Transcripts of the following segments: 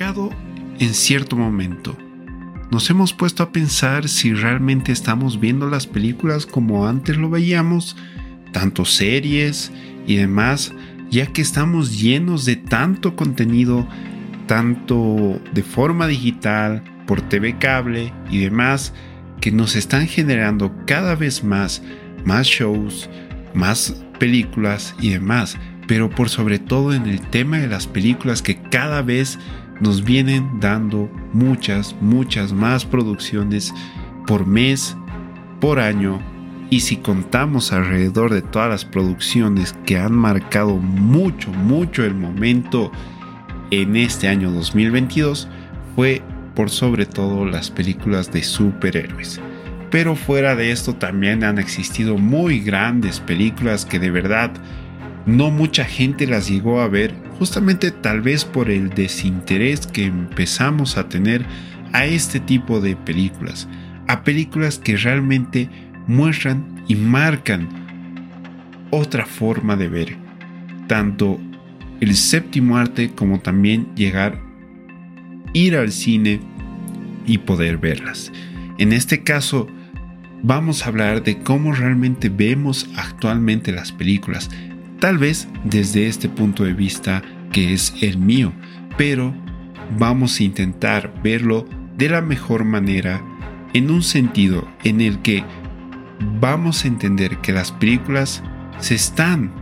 en cierto momento. Nos hemos puesto a pensar si realmente estamos viendo las películas como antes lo veíamos, tanto series y demás, ya que estamos llenos de tanto contenido, tanto de forma digital, por TV cable y demás, que nos están generando cada vez más, más shows, más películas y demás, pero por sobre todo en el tema de las películas que cada vez nos vienen dando muchas, muchas más producciones por mes, por año, y si contamos alrededor de todas las producciones que han marcado mucho, mucho el momento en este año 2022, fue por sobre todo las películas de superhéroes. Pero fuera de esto también han existido muy grandes películas que de verdad no mucha gente las llegó a ver, justamente tal vez por el desinterés que empezamos a tener a este tipo de películas, a películas que realmente muestran y marcan otra forma de ver, tanto el séptimo arte como también llegar ir al cine y poder verlas. En este caso, vamos a hablar de cómo realmente vemos actualmente las películas, tal vez desde este punto de vista que es el mío, pero vamos a intentar verlo de la mejor manera en un sentido en el que vamos a entender que las películas se están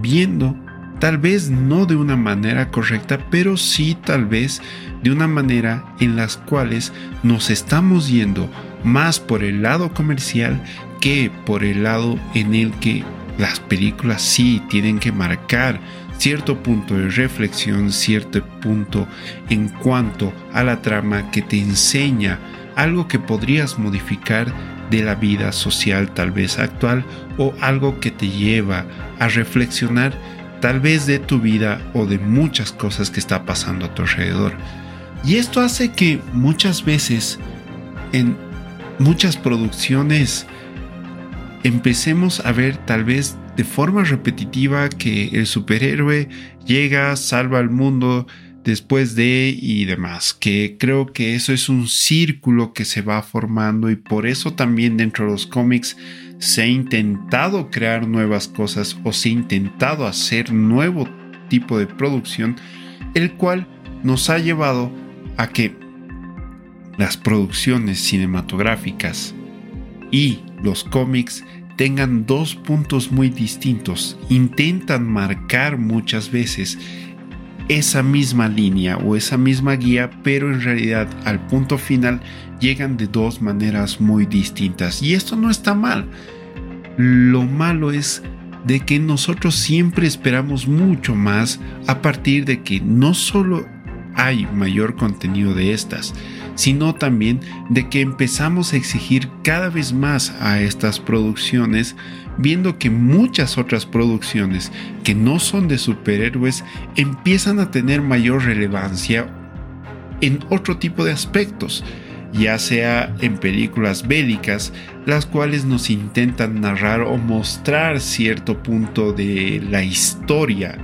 viendo tal vez no de una manera correcta, pero sí tal vez de una manera en las cuales nos estamos yendo más por el lado comercial que por el lado en el que las películas sí tienen que marcar cierto punto de reflexión, cierto punto en cuanto a la trama que te enseña algo que podrías modificar de la vida social tal vez actual o algo que te lleva a reflexionar tal vez de tu vida o de muchas cosas que está pasando a tu alrededor. Y esto hace que muchas veces en muchas producciones empecemos a ver tal vez de forma repetitiva que el superhéroe llega, salva al mundo después de y demás, que creo que eso es un círculo que se va formando y por eso también dentro de los cómics se ha intentado crear nuevas cosas o se ha intentado hacer nuevo tipo de producción, el cual nos ha llevado a que las producciones cinematográficas y los cómics tengan dos puntos muy distintos. Intentan marcar muchas veces esa misma línea o esa misma guía, pero en realidad al punto final llegan de dos maneras muy distintas. Y esto no está mal. Lo malo es de que nosotros siempre esperamos mucho más a partir de que no solo hay mayor contenido de estas, sino también de que empezamos a exigir cada vez más a estas producciones viendo que muchas otras producciones que no son de superhéroes empiezan a tener mayor relevancia en otro tipo de aspectos, ya sea en películas bélicas, las cuales nos intentan narrar o mostrar cierto punto de la historia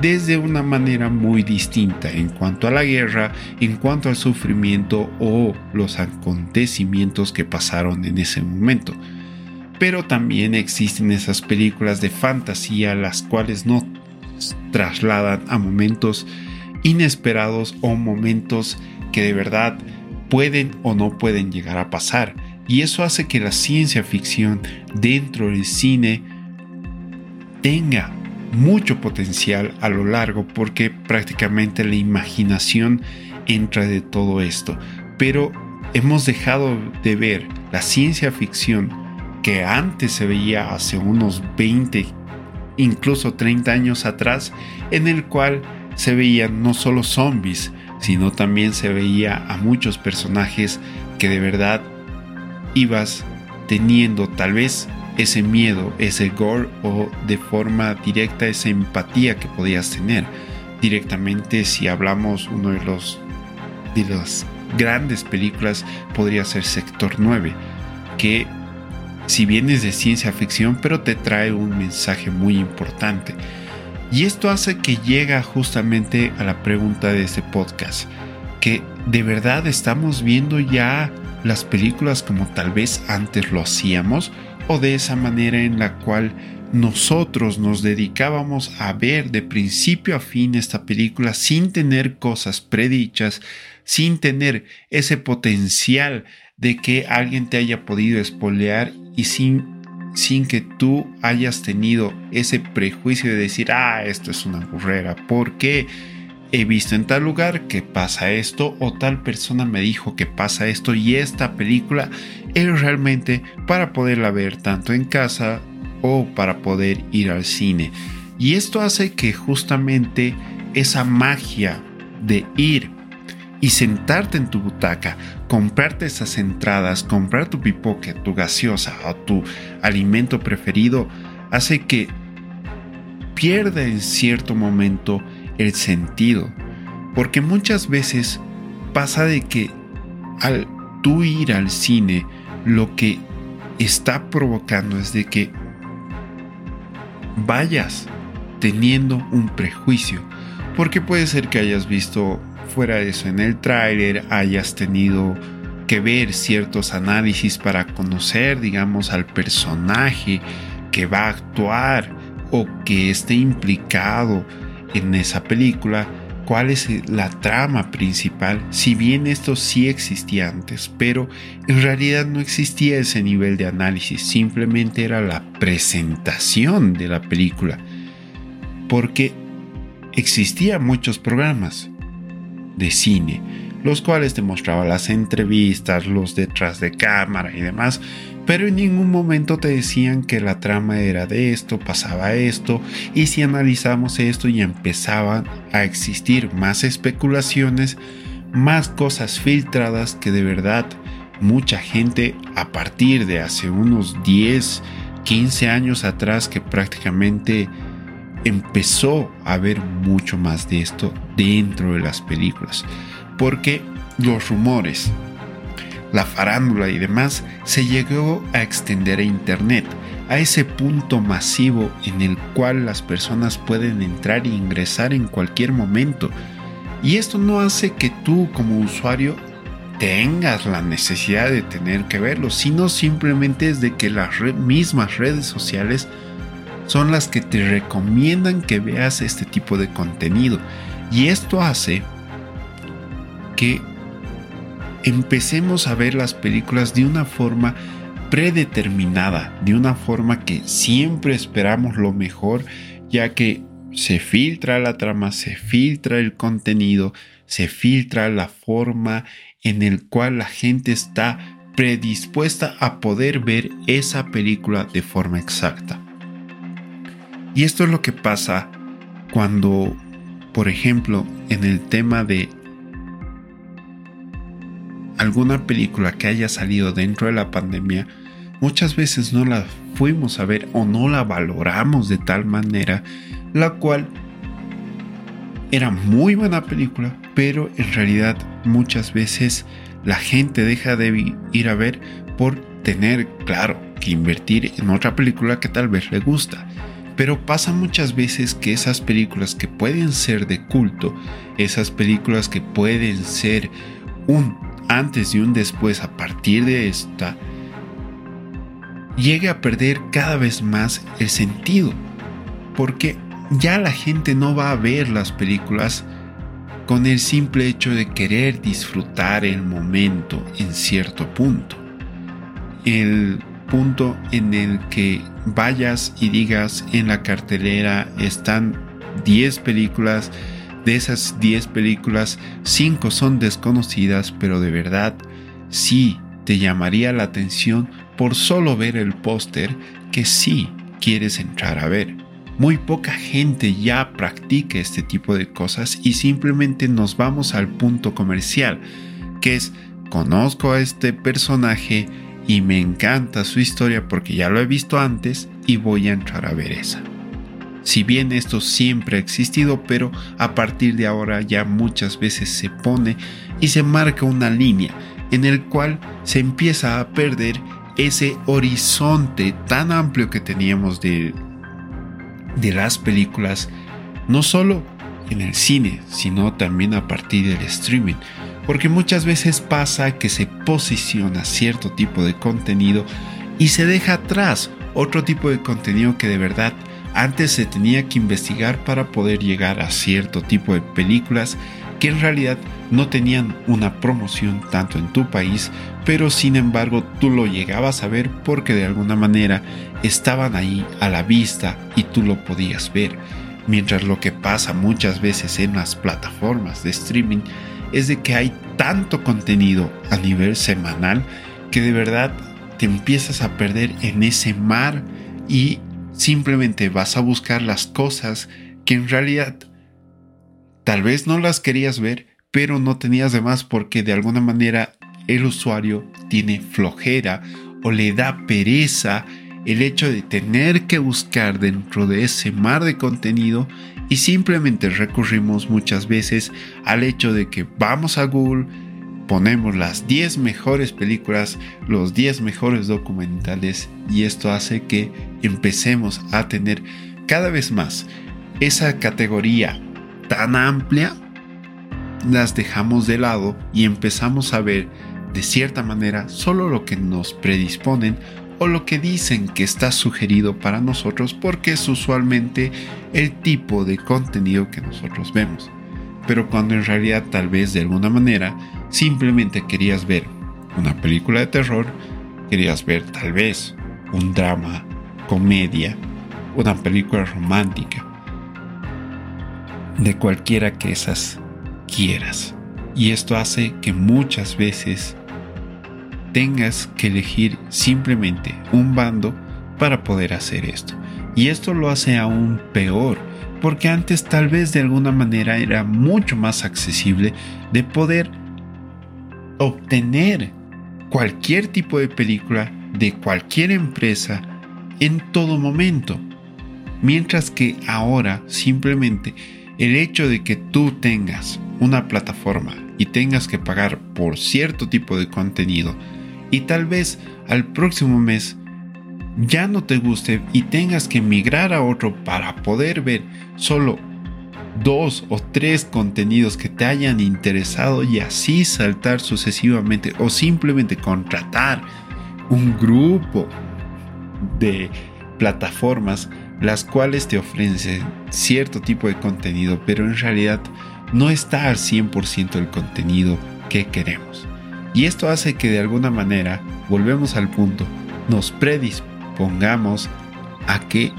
desde una manera muy distinta en cuanto a la guerra, en cuanto al sufrimiento o los acontecimientos que pasaron en ese momento pero también existen esas películas de fantasía las cuales no trasladan a momentos inesperados o momentos que de verdad pueden o no pueden llegar a pasar. Y eso hace que la ciencia ficción dentro del cine tenga mucho potencial a lo largo porque prácticamente la imaginación entra de todo esto. Pero hemos dejado de ver la ciencia ficción que antes se veía hace unos 20, incluso 30 años atrás, en el cual se veían no solo zombies, sino también se veía a muchos personajes que de verdad ibas teniendo tal vez ese miedo, ese gore o de forma directa esa empatía que podías tener. Directamente si hablamos uno de los de las grandes películas podría ser Sector 9, que si bien es de ciencia ficción, pero te trae un mensaje muy importante. Y esto hace que llega justamente a la pregunta de este podcast, que de verdad estamos viendo ya las películas como tal vez antes lo hacíamos o de esa manera en la cual nosotros nos dedicábamos a ver de principio a fin esta película sin tener cosas predichas, sin tener ese potencial de que alguien te haya podido espolear y sin, sin que tú hayas tenido ese prejuicio de decir, ah, esto es una burrera, porque he visto en tal lugar que pasa esto o tal persona me dijo que pasa esto y esta película es realmente para poderla ver tanto en casa o para poder ir al cine. Y esto hace que justamente esa magia de ir y sentarte en tu butaca, comprarte esas entradas, comprar tu pipoque, tu gaseosa o tu alimento preferido, hace que pierda en cierto momento el sentido. Porque muchas veces pasa de que al tú ir al cine, lo que está provocando es de que vayas teniendo un prejuicio. Porque puede ser que hayas visto fuera de eso en el tráiler, hayas tenido que ver ciertos análisis para conocer, digamos, al personaje que va a actuar o que esté implicado en esa película, cuál es la trama principal, si bien esto sí existía antes, pero en realidad no existía ese nivel de análisis, simplemente era la presentación de la película, porque existían muchos programas de cine, los cuales te mostraban las entrevistas, los detrás de cámara y demás, pero en ningún momento te decían que la trama era de esto, pasaba esto, y si analizamos esto y empezaban a existir más especulaciones, más cosas filtradas que de verdad mucha gente a partir de hace unos 10, 15 años atrás que prácticamente empezó a ver mucho más de esto dentro de las películas. Porque los rumores, la farándula y demás se llegó a extender a Internet, a ese punto masivo en el cual las personas pueden entrar e ingresar en cualquier momento. Y esto no hace que tú como usuario tengas la necesidad de tener que verlo, sino simplemente es de que las mismas redes sociales son las que te recomiendan que veas este tipo de contenido. Y esto hace que empecemos a ver las películas de una forma predeterminada, de una forma que siempre esperamos lo mejor, ya que se filtra la trama, se filtra el contenido, se filtra la forma en el cual la gente está predispuesta a poder ver esa película de forma exacta. Y esto es lo que pasa cuando, por ejemplo, en el tema de alguna película que haya salido dentro de la pandemia, muchas veces no la fuimos a ver o no la valoramos de tal manera, la cual era muy buena película, pero en realidad muchas veces la gente deja de ir a ver por tener, claro, que invertir en otra película que tal vez le gusta. Pero pasa muchas veces que esas películas que pueden ser de culto, esas películas que pueden ser un antes y un después a partir de esta, llegue a perder cada vez más el sentido. Porque ya la gente no va a ver las películas con el simple hecho de querer disfrutar el momento en cierto punto. El punto en el que vayas y digas en la cartelera están 10 películas de esas 10 películas, 5 son desconocidas, pero de verdad sí te llamaría la atención por solo ver el póster que sí quieres entrar a ver. Muy poca gente ya practica este tipo de cosas y simplemente nos vamos al punto comercial, que es conozco a este personaje y me encanta su historia porque ya lo he visto antes y voy a entrar a ver esa. Si bien esto siempre ha existido, pero a partir de ahora ya muchas veces se pone y se marca una línea en el cual se empieza a perder ese horizonte tan amplio que teníamos de, de las películas no solo en el cine, sino también a partir del streaming. Porque muchas veces pasa que se posiciona cierto tipo de contenido y se deja atrás otro tipo de contenido que de verdad antes se tenía que investigar para poder llegar a cierto tipo de películas que en realidad no tenían una promoción tanto en tu país, pero sin embargo tú lo llegabas a ver porque de alguna manera estaban ahí a la vista y tú lo podías ver. Mientras lo que pasa muchas veces en las plataformas de streaming es de que hay tanto contenido a nivel semanal que de verdad te empiezas a perder en ese mar y simplemente vas a buscar las cosas que en realidad tal vez no las querías ver, pero no tenías de más porque de alguna manera el usuario tiene flojera o le da pereza el hecho de tener que buscar dentro de ese mar de contenido y simplemente recurrimos muchas veces al hecho de que vamos a Google, ponemos las 10 mejores películas, los 10 mejores documentales y esto hace que empecemos a tener cada vez más esa categoría tan amplia, las dejamos de lado y empezamos a ver de cierta manera solo lo que nos predisponen o lo que dicen que está sugerido para nosotros porque es usualmente el tipo de contenido que nosotros vemos. Pero cuando en realidad tal vez de alguna manera simplemente querías ver una película de terror, querías ver tal vez un drama, comedia, una película romántica, de cualquiera que esas quieras. Y esto hace que muchas veces tengas que elegir simplemente un bando para poder hacer esto. Y esto lo hace aún peor, porque antes tal vez de alguna manera era mucho más accesible de poder obtener cualquier tipo de película de cualquier empresa en todo momento. Mientras que ahora simplemente el hecho de que tú tengas una plataforma y tengas que pagar por cierto tipo de contenido y tal vez al próximo mes ya no te guste y tengas que migrar a otro para poder ver solo dos o tres contenidos que te hayan interesado y así saltar sucesivamente o simplemente contratar un grupo de plataformas las cuales te ofrecen cierto tipo de contenido pero en realidad no está al 100% el contenido que queremos. Y esto hace que de alguna manera, volvemos al punto, nos predispongamos a que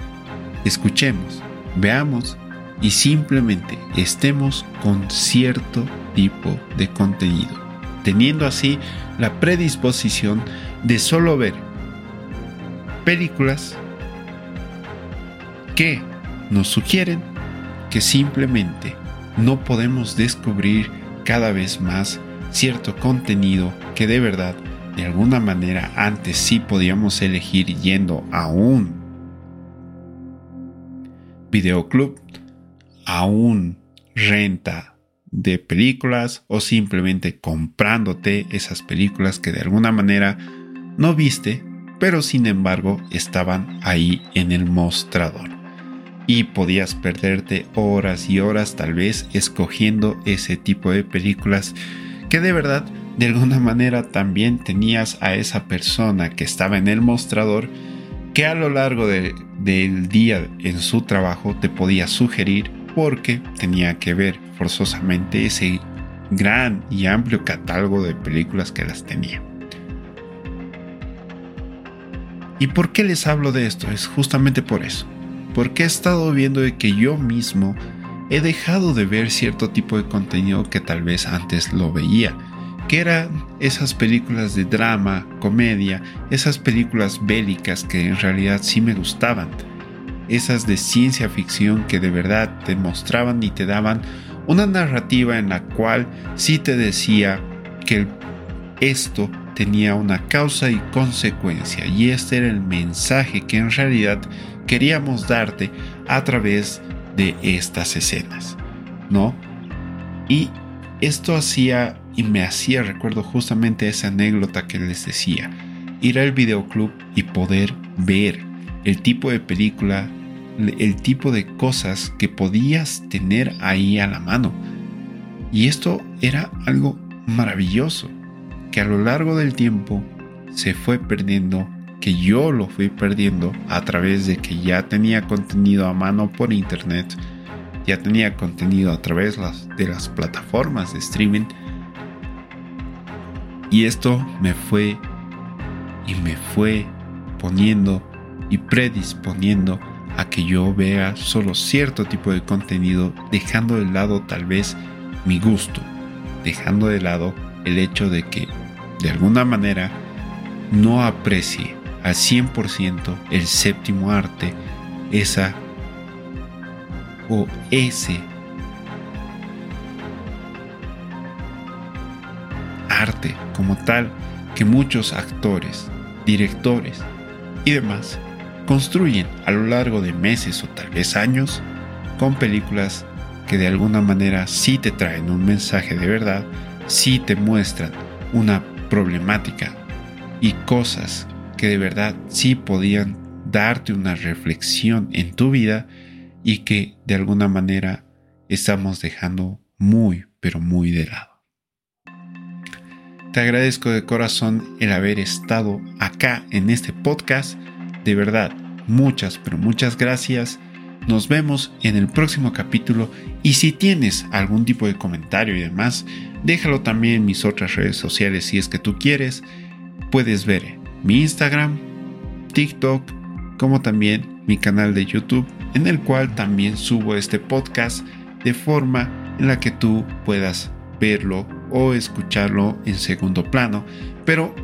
escuchemos, veamos y simplemente estemos con cierto tipo de contenido, teniendo así la predisposición de solo ver películas que nos sugieren que simplemente no podemos descubrir cada vez más cierto contenido que de verdad de alguna manera antes sí podíamos elegir yendo a un videoclub, a un renta de películas o simplemente comprándote esas películas que de alguna manera no viste, pero sin embargo estaban ahí en el mostrador. Y podías perderte horas y horas tal vez escogiendo ese tipo de películas que de verdad de alguna manera también tenías a esa persona que estaba en el mostrador que a lo largo del día en su trabajo te podía sugerir porque tenía que ver forzosamente ese gran y amplio catálogo de películas que las tenía. ¿Y por qué les hablo de esto? Es justamente por eso. Porque he estado viendo de que yo mismo he dejado de ver cierto tipo de contenido que tal vez antes lo veía, que eran esas películas de drama, comedia, esas películas bélicas que en realidad sí me gustaban, esas de ciencia ficción que de verdad te mostraban y te daban una narrativa en la cual sí te decía que esto tenía una causa y consecuencia y este era el mensaje que en realidad queríamos darte a través de estas escenas, ¿no? Y esto hacía y me hacía, recuerdo justamente esa anécdota que les decía, ir al videoclub y poder ver el tipo de película el tipo de cosas que podías tener ahí a la mano. Y esto era algo maravilloso, que a lo largo del tiempo se fue perdiendo, que yo lo fui perdiendo a través de que ya tenía contenido a mano por internet, ya tenía contenido a través de las plataformas de streaming. Y esto me fue y me fue poniendo y predisponiendo a que yo vea solo cierto tipo de contenido, dejando de lado tal vez mi gusto, dejando de lado el hecho de que de alguna manera no aprecie al 100% el séptimo arte, esa o ese arte como tal que muchos actores, directores y demás construyen a lo largo de meses o tal vez años con películas que de alguna manera sí te traen un mensaje de verdad, sí te muestran una problemática y cosas que de verdad sí podían darte una reflexión en tu vida y que de alguna manera estamos dejando muy, pero muy de lado. Te agradezco de corazón el haber estado acá en este podcast. De verdad, muchas, pero muchas gracias. Nos vemos en el próximo capítulo y si tienes algún tipo de comentario y demás, déjalo también en mis otras redes sociales si es que tú quieres. Puedes ver mi Instagram, TikTok, como también mi canal de YouTube, en el cual también subo este podcast de forma en la que tú puedas verlo o escucharlo en segundo plano. Pero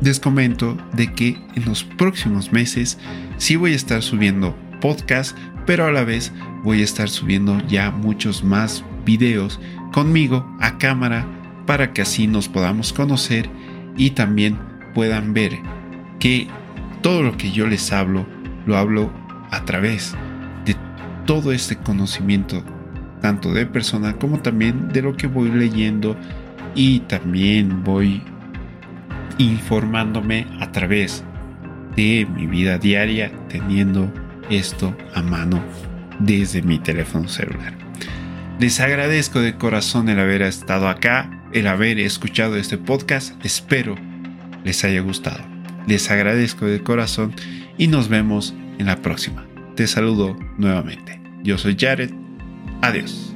les comento de que en los próximos meses sí voy a estar subiendo podcast, pero a la vez voy a estar subiendo ya muchos más videos conmigo a cámara para que así nos podamos conocer y también puedan ver que todo lo que yo les hablo lo hablo a través de todo este conocimiento tanto de persona como también de lo que voy leyendo y también voy informándome a través de mi vida diaria teniendo esto a mano desde mi teléfono celular. Les agradezco de corazón el haber estado acá, el haber escuchado este podcast. Espero les haya gustado. Les agradezco de corazón y nos vemos en la próxima. Te saludo nuevamente. Yo soy Jared. Adiós.